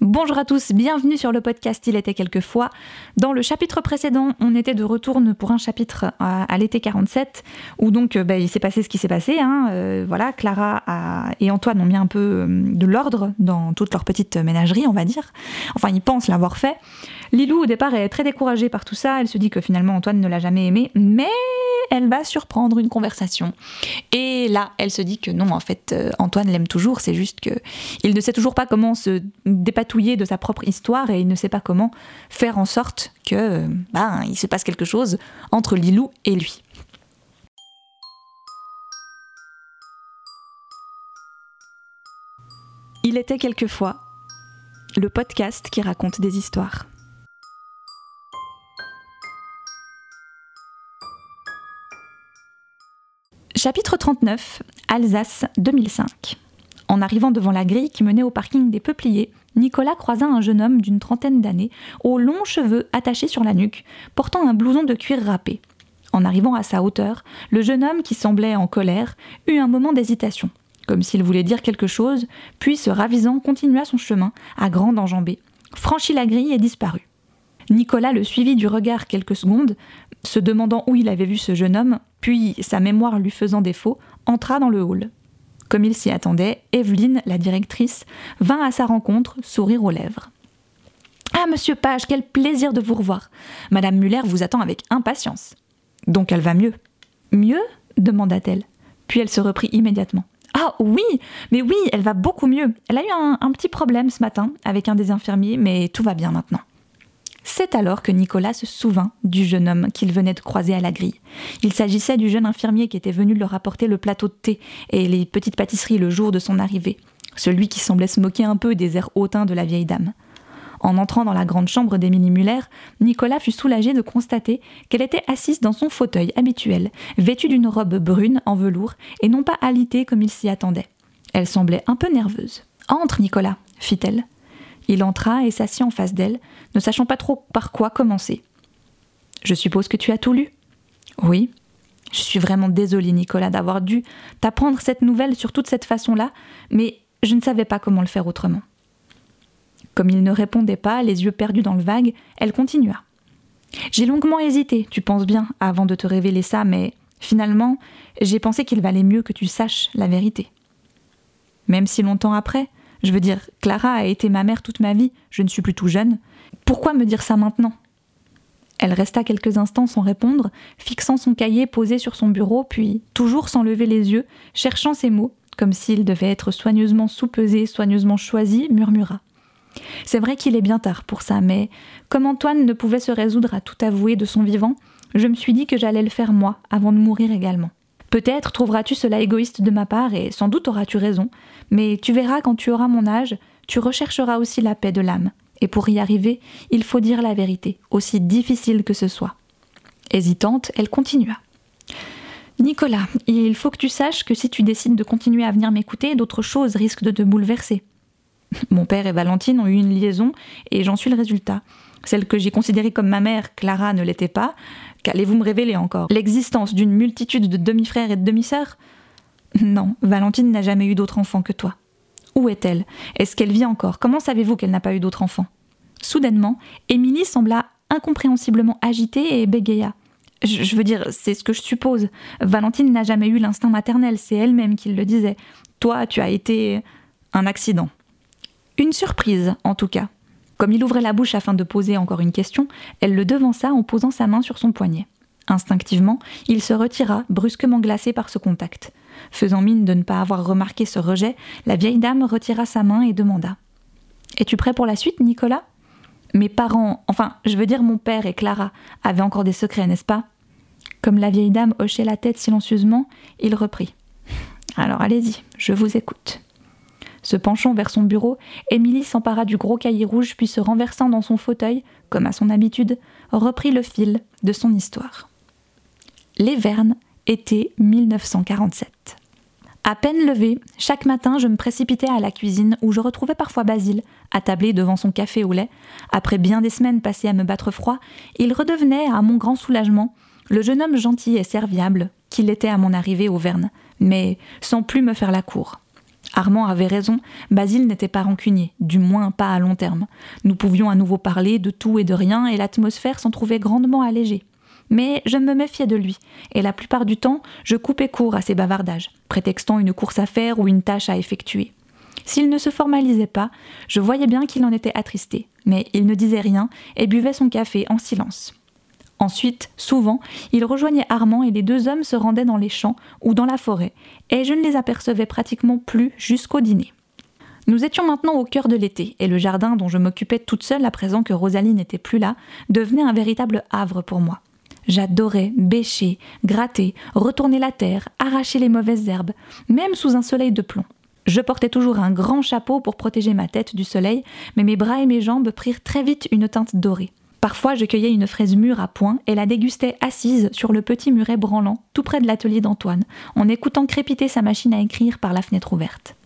Bonjour à tous, bienvenue sur le podcast Il était quelquefois. Dans le chapitre précédent, on était de retour pour un chapitre à, l'été 47, où donc euh, bah, il s'est passé ce qui s'est passé. Hein. Euh, voilà, Clara et Antoine ont mis un peu euh, de l'ordre dans toute leur petite ménagerie, on va dire. Enfin, ils pensent l'avoir fait. Lilou, au départ, est très découragée par tout ça. Elle se dit que finalement Antoine ne l'a jamais aimé, mais elle va surprendre une conversation. Et là, elle se dit que non, en fait, Antoine l'aime toujours, c'est juste que il ne sait toujours pas comment se dépatouiller de sa propre histoire et il ne sait pas comment faire en sorte que ben, il se passe quelque chose entre Lilou et lui. Il était quelquefois le podcast qui raconte des histoires. Chapitre 39, Alsace 2005. En arrivant devant la grille qui menait au parking des Peupliers, Nicolas croisa un jeune homme d'une trentaine d'années, aux longs cheveux attachés sur la nuque, portant un blouson de cuir râpé. En arrivant à sa hauteur, le jeune homme, qui semblait en colère, eut un moment d'hésitation, comme s'il voulait dire quelque chose, puis se ravisant continua son chemin, à grande enjambée, franchit la grille et disparut. Nicolas le suivit du regard quelques secondes, se demandant où il avait vu ce jeune homme, puis, sa mémoire lui faisant défaut, entra dans le hall. Comme il s'y attendait, Evelyne, la directrice, vint à sa rencontre, sourire aux lèvres. Ah, monsieur Page, quel plaisir de vous revoir. Madame Muller vous attend avec impatience. Donc elle va mieux. Mieux? demanda-t-elle. Puis elle se reprit immédiatement. Ah oui, mais oui, elle va beaucoup mieux. Elle a eu un, un petit problème ce matin avec un des infirmiers, mais tout va bien maintenant. C'est alors que Nicolas se souvint du jeune homme qu'il venait de croiser à la grille. Il s'agissait du jeune infirmier qui était venu leur apporter le plateau de thé et les petites pâtisseries le jour de son arrivée, celui qui semblait se moquer un peu des airs hautains de la vieille dame. En entrant dans la grande chambre d'Émilie Muller, Nicolas fut soulagé de constater qu'elle était assise dans son fauteuil habituel, vêtue d'une robe brune en velours et non pas alitée comme il s'y attendait. Elle semblait un peu nerveuse. Entre, Nicolas, fit-elle. Il entra et s'assit en face d'elle, ne sachant pas trop par quoi commencer. Je suppose que tu as tout lu Oui. Je suis vraiment désolée, Nicolas, d'avoir dû t'apprendre cette nouvelle sur toute cette façon-là, mais je ne savais pas comment le faire autrement. Comme il ne répondait pas, les yeux perdus dans le vague, elle continua. J'ai longuement hésité, tu penses bien, avant de te révéler ça, mais finalement, j'ai pensé qu'il valait mieux que tu saches la vérité. Même si longtemps après, je veux dire, Clara a été ma mère toute ma vie, je ne suis plus tout jeune. Pourquoi me dire ça maintenant? Elle resta quelques instants sans répondre, fixant son cahier posé sur son bureau, puis, toujours sans lever les yeux, cherchant ses mots, comme s'ils devaient être soigneusement soupesés, soigneusement choisis, murmura. C'est vrai qu'il est bien tard pour ça, mais comme Antoine ne pouvait se résoudre à tout avouer de son vivant, je me suis dit que j'allais le faire moi, avant de mourir également. Peut-être trouveras-tu cela égoïste de ma part, et sans doute auras-tu raison, mais tu verras quand tu auras mon âge, tu rechercheras aussi la paix de l'âme. Et pour y arriver, il faut dire la vérité, aussi difficile que ce soit. Hésitante, elle continua. Nicolas, il faut que tu saches que si tu décides de continuer à venir m'écouter, d'autres choses risquent de te bouleverser. Mon père et Valentine ont eu une liaison et j'en suis le résultat. Celle que j'ai considérée comme ma mère, Clara, ne l'était pas. Qu'allez-vous me révéler encore? L'existence d'une multitude de demi-frères et de demi-sœurs? Non, Valentine n'a jamais eu d'autre enfant que toi. Où est-elle? Est-ce qu'elle vit encore? Comment savez-vous qu'elle n'a pas eu d'autre enfant? Soudainement, Émilie sembla incompréhensiblement agitée et bégaya. Je, je veux dire, c'est ce que je suppose. Valentine n'a jamais eu l'instinct maternel, c'est elle-même qui le disait. Toi, tu as été un accident. Une surprise, en tout cas. Comme il ouvrait la bouche afin de poser encore une question, elle le devança en posant sa main sur son poignet. Instinctivement, il se retira, brusquement glacé par ce contact. Faisant mine de ne pas avoir remarqué ce rejet, la vieille dame retira sa main et demanda Es-tu prêt pour la suite, Nicolas? Mes parents, enfin, je veux dire mon père et Clara, avaient encore des secrets, n'est-ce pas? Comme la vieille dame hochait la tête silencieusement, il reprit Alors allez-y, je vous écoute. Se penchant vers son bureau, Émilie s'empara du gros cahier rouge puis se renversant dans son fauteuil, comme à son habitude, reprit le fil de son histoire. Les Vernes, été 1947. À peine levé, chaque matin je me précipitais à la cuisine où je retrouvais parfois Basile, attablé devant son café au lait. Après bien des semaines passées à me battre froid, il redevenait, à mon grand soulagement, le jeune homme gentil et serviable qu'il était à mon arrivée au Verne, mais sans plus me faire la cour. Armand avait raison, Basile n'était pas rancunier, du moins pas à long terme. Nous pouvions à nouveau parler de tout et de rien et l'atmosphère s'en trouvait grandement allégée. Mais je me méfiais de lui, et la plupart du temps, je coupais court à ses bavardages, prétextant une course à faire ou une tâche à effectuer. S'il ne se formalisait pas, je voyais bien qu'il en était attristé, mais il ne disait rien et buvait son café en silence. Ensuite, souvent, il rejoignait Armand et les deux hommes se rendaient dans les champs ou dans la forêt, et je ne les apercevais pratiquement plus jusqu'au dîner. Nous étions maintenant au cœur de l'été, et le jardin dont je m'occupais toute seule à présent que Rosalie n'était plus là, devenait un véritable havre pour moi. J'adorais bêcher, gratter, retourner la terre, arracher les mauvaises herbes, même sous un soleil de plomb. Je portais toujours un grand chapeau pour protéger ma tête du soleil, mais mes bras et mes jambes prirent très vite une teinte dorée. Parfois, je cueillais une fraise mûre à point et la dégustais assise sur le petit muret branlant, tout près de l'atelier d'Antoine, en écoutant crépiter sa machine à écrire par la fenêtre ouverte.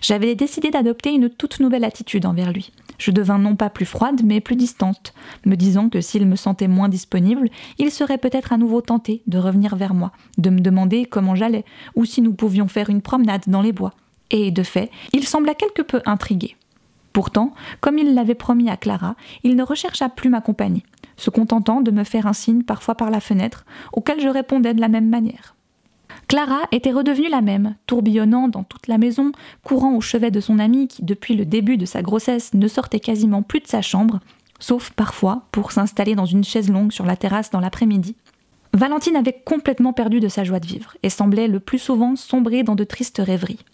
J'avais décidé d'adopter une toute nouvelle attitude envers lui. Je devins non pas plus froide, mais plus distante, me disant que s'il me sentait moins disponible, il serait peut-être à nouveau tenté de revenir vers moi, de me demander comment j'allais, ou si nous pouvions faire une promenade dans les bois. Et de fait, il sembla quelque peu intrigué. Pourtant, comme il l'avait promis à Clara, il ne rechercha plus ma compagnie, se contentant de me faire un signe parfois par la fenêtre, auquel je répondais de la même manière. Clara était redevenue la même, tourbillonnant dans toute la maison, courant au chevet de son amie qui, depuis le début de sa grossesse, ne sortait quasiment plus de sa chambre, sauf parfois pour s'installer dans une chaise longue sur la terrasse dans l'après-midi. Valentine avait complètement perdu de sa joie de vivre et semblait le plus souvent sombrer dans de tristes rêveries.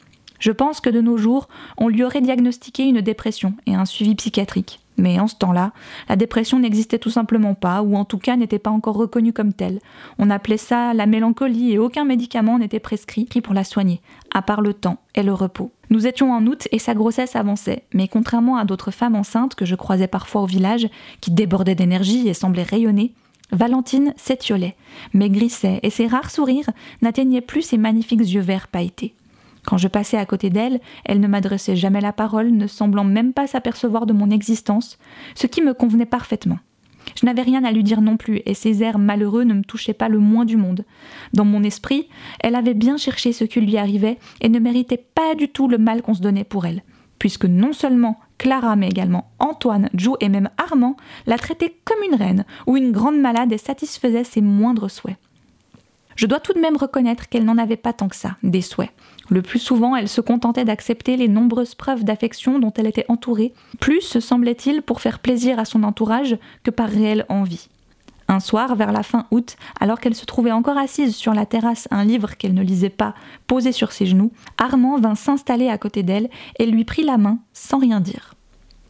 Je pense que de nos jours, on lui aurait diagnostiqué une dépression et un suivi psychiatrique. Mais en ce temps-là, la dépression n'existait tout simplement pas, ou en tout cas n'était pas encore reconnue comme telle. On appelait ça la mélancolie et aucun médicament n'était prescrit pour la soigner, à part le temps et le repos. Nous étions en août et sa grossesse avançait, mais contrairement à d'autres femmes enceintes que je croisais parfois au village, qui débordaient d'énergie et semblaient rayonner, Valentine s'étiolait, maigrissait et ses rares sourires n'atteignaient plus ses magnifiques yeux verts pailletés. Quand je passais à côté d'elle, elle ne m'adressait jamais la parole, ne semblant même pas s'apercevoir de mon existence, ce qui me convenait parfaitement. Je n'avais rien à lui dire non plus, et ses airs malheureux ne me touchaient pas le moins du monde. Dans mon esprit, elle avait bien cherché ce qui lui arrivait et ne méritait pas du tout le mal qu'on se donnait pour elle, puisque non seulement Clara, mais également Antoine, Joe et même Armand la traitaient comme une reine ou une grande malade et satisfaisaient ses moindres souhaits. Je dois tout de même reconnaître qu'elle n'en avait pas tant que ça, des souhaits. Le plus souvent, elle se contentait d'accepter les nombreuses preuves d'affection dont elle était entourée, plus semblait-il pour faire plaisir à son entourage que par réelle envie. Un soir, vers la fin août, alors qu'elle se trouvait encore assise sur la terrasse, un livre qu'elle ne lisait pas, posé sur ses genoux, Armand vint s'installer à côté d'elle et lui prit la main sans rien dire.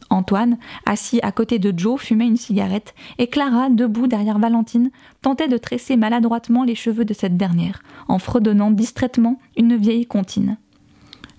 Antoine, assis à côté de Joe, fumait une cigarette, et Clara, debout derrière Valentine, tentait de tresser maladroitement les cheveux de cette dernière, en fredonnant distraitement une vieille comptine.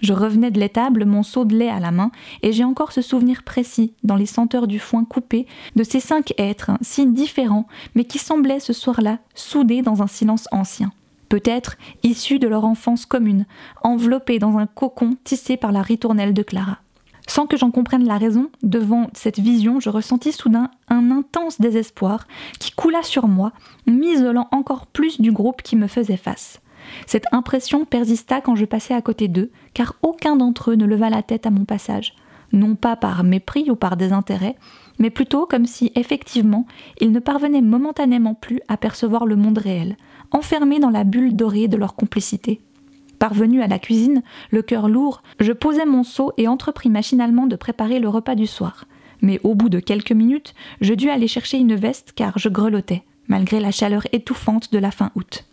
Je revenais de l'étable, mon seau de lait à la main, et j'ai encore ce souvenir précis, dans les senteurs du foin coupé, de ces cinq êtres, si différents, mais qui semblaient ce soir-là soudés dans un silence ancien. Peut-être issus de leur enfance commune, enveloppés dans un cocon tissé par la ritournelle de Clara. Sans que j'en comprenne la raison, devant cette vision, je ressentis soudain un intense désespoir qui coula sur moi, m'isolant encore plus du groupe qui me faisait face. Cette impression persista quand je passais à côté d'eux, car aucun d'entre eux ne leva la tête à mon passage, non pas par mépris ou par désintérêt, mais plutôt comme si, effectivement, ils ne parvenaient momentanément plus à percevoir le monde réel, enfermés dans la bulle dorée de leur complicité. Parvenu à la cuisine, le cœur lourd, je posai mon seau et entrepris machinalement de préparer le repas du soir. Mais au bout de quelques minutes, je dus aller chercher une veste car je grelottais, malgré la chaleur étouffante de la fin août.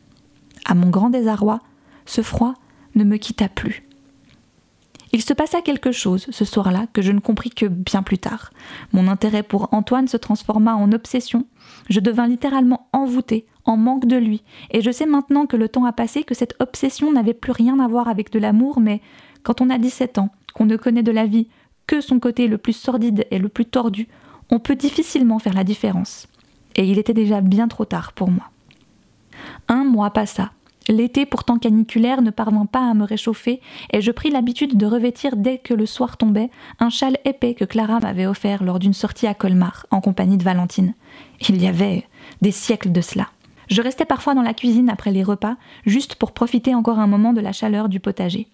À mon grand désarroi, ce froid ne me quitta plus. Il se passa quelque chose ce soir-là que je ne compris que bien plus tard. Mon intérêt pour Antoine se transforma en obsession. Je devins littéralement envoûtée, en manque de lui, et je sais maintenant que le temps a passé que cette obsession n'avait plus rien à voir avec de l'amour, mais quand on a 17 ans, qu'on ne connaît de la vie que son côté le plus sordide et le plus tordu, on peut difficilement faire la différence. Et il était déjà bien trop tard pour moi. Un mois passa, L'été pourtant caniculaire ne parvint pas à me réchauffer et je pris l'habitude de revêtir dès que le soir tombait un châle épais que Clara m'avait offert lors d'une sortie à Colmar en compagnie de Valentine. Il y avait des siècles de cela. Je restais parfois dans la cuisine après les repas, juste pour profiter encore un moment de la chaleur du potager.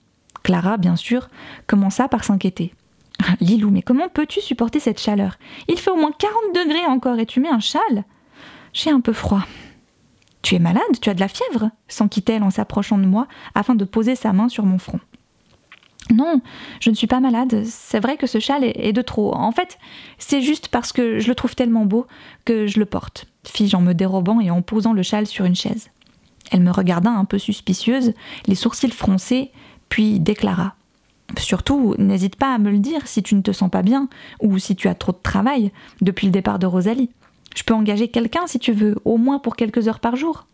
Clara, bien sûr, commença par s'inquiéter. Lilou, mais comment peux-tu supporter cette chaleur? Il fait au moins 40 degrés encore et tu mets un châle? J'ai un peu froid. Tu es malade Tu as de la fièvre s'enquit-elle en s'approchant de moi afin de poser sa main sur mon front. Non, je ne suis pas malade. C'est vrai que ce châle est de trop. En fait, c'est juste parce que je le trouve tellement beau que je le porte, fis-je en me dérobant et en posant le châle sur une chaise. Elle me regarda un peu suspicieuse, les sourcils froncés, puis déclara Surtout, n'hésite pas à me le dire si tu ne te sens pas bien ou si tu as trop de travail depuis le départ de Rosalie. Je peux engager quelqu'un si tu veux, au moins pour quelques heures par jour.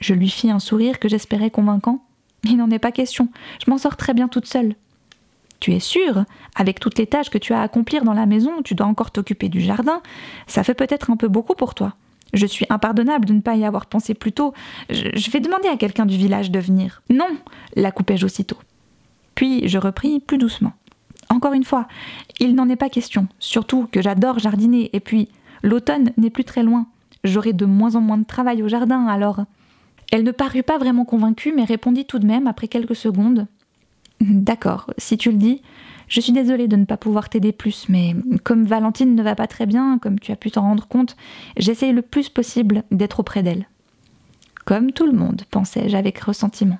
Je lui fis un sourire que j'espérais convaincant. Il n'en est pas question, je m'en sors très bien toute seule. Tu es sûre Avec toutes les tâches que tu as à accomplir dans la maison, tu dois encore t'occuper du jardin. Ça fait peut-être un peu beaucoup pour toi. Je suis impardonnable de ne pas y avoir pensé plus tôt. Je, vais demander à quelqu'un du village de venir. Non la coupai-je aussitôt. Puis je repris plus doucement. Encore une fois, il n'en est pas question, surtout que j'adore jardiner, et puis l'automne n'est plus très loin. J'aurai de moins en moins de travail au jardin, alors. Elle ne parut pas vraiment convaincue, mais répondit tout de même après quelques secondes. D'accord, si tu le dis, je suis désolée de ne pas pouvoir t'aider plus, mais comme Valentine ne va pas très bien, comme tu as pu t'en rendre compte, j'essaye le plus possible d'être auprès d'elle. Comme tout le monde, pensai-je avec ressentiment.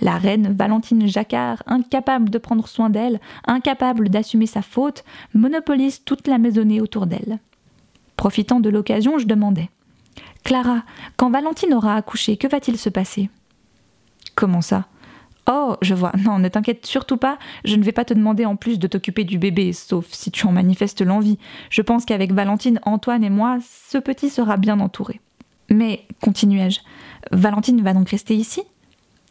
La reine Valentine Jacquard, incapable de prendre soin d'elle, incapable d'assumer sa faute, monopolise toute la maisonnée autour d'elle. Profitant de l'occasion, je demandai Clara, quand Valentine aura accouché, que va-t-il se passer? Comment ça? Oh, je vois. Non, ne t'inquiète surtout pas, je ne vais pas te demander en plus de t'occuper du bébé, sauf si tu en manifestes l'envie. Je pense qu'avec Valentine, Antoine et moi, ce petit sera bien entouré. Mais, continuai-je, Valentine va donc rester ici?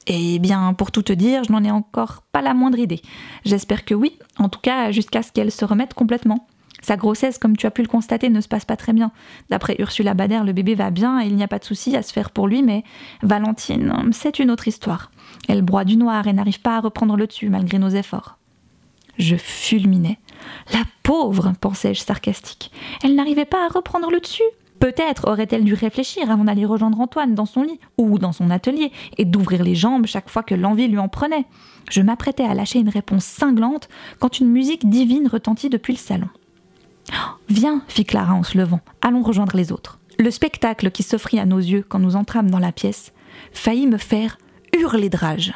Eh bien, pour tout te dire, je n'en ai encore pas la moindre idée. J'espère que oui, en tout cas jusqu'à ce qu'elle se remette complètement. Sa grossesse, comme tu as pu le constater, ne se passe pas très bien. D'après Ursula Bader, le bébé va bien et il n'y a pas de souci à se faire pour lui, mais Valentine, c'est une autre histoire. Elle broie du noir et n'arrive pas à reprendre le dessus malgré nos efforts. Je fulminais. La pauvre, pensais-je sarcastique. Elle n'arrivait pas à reprendre le dessus. Peut-être aurait-elle dû réfléchir avant d'aller rejoindre Antoine dans son lit ou dans son atelier et d'ouvrir les jambes chaque fois que l'envie lui en prenait. Je m'apprêtais à lâcher une réponse cinglante quand une musique divine retentit depuis le salon. Viens, fit Clara en se levant, allons rejoindre les autres. Le spectacle qui s'offrit à nos yeux quand nous entrâmes dans la pièce faillit me faire hurler de rage.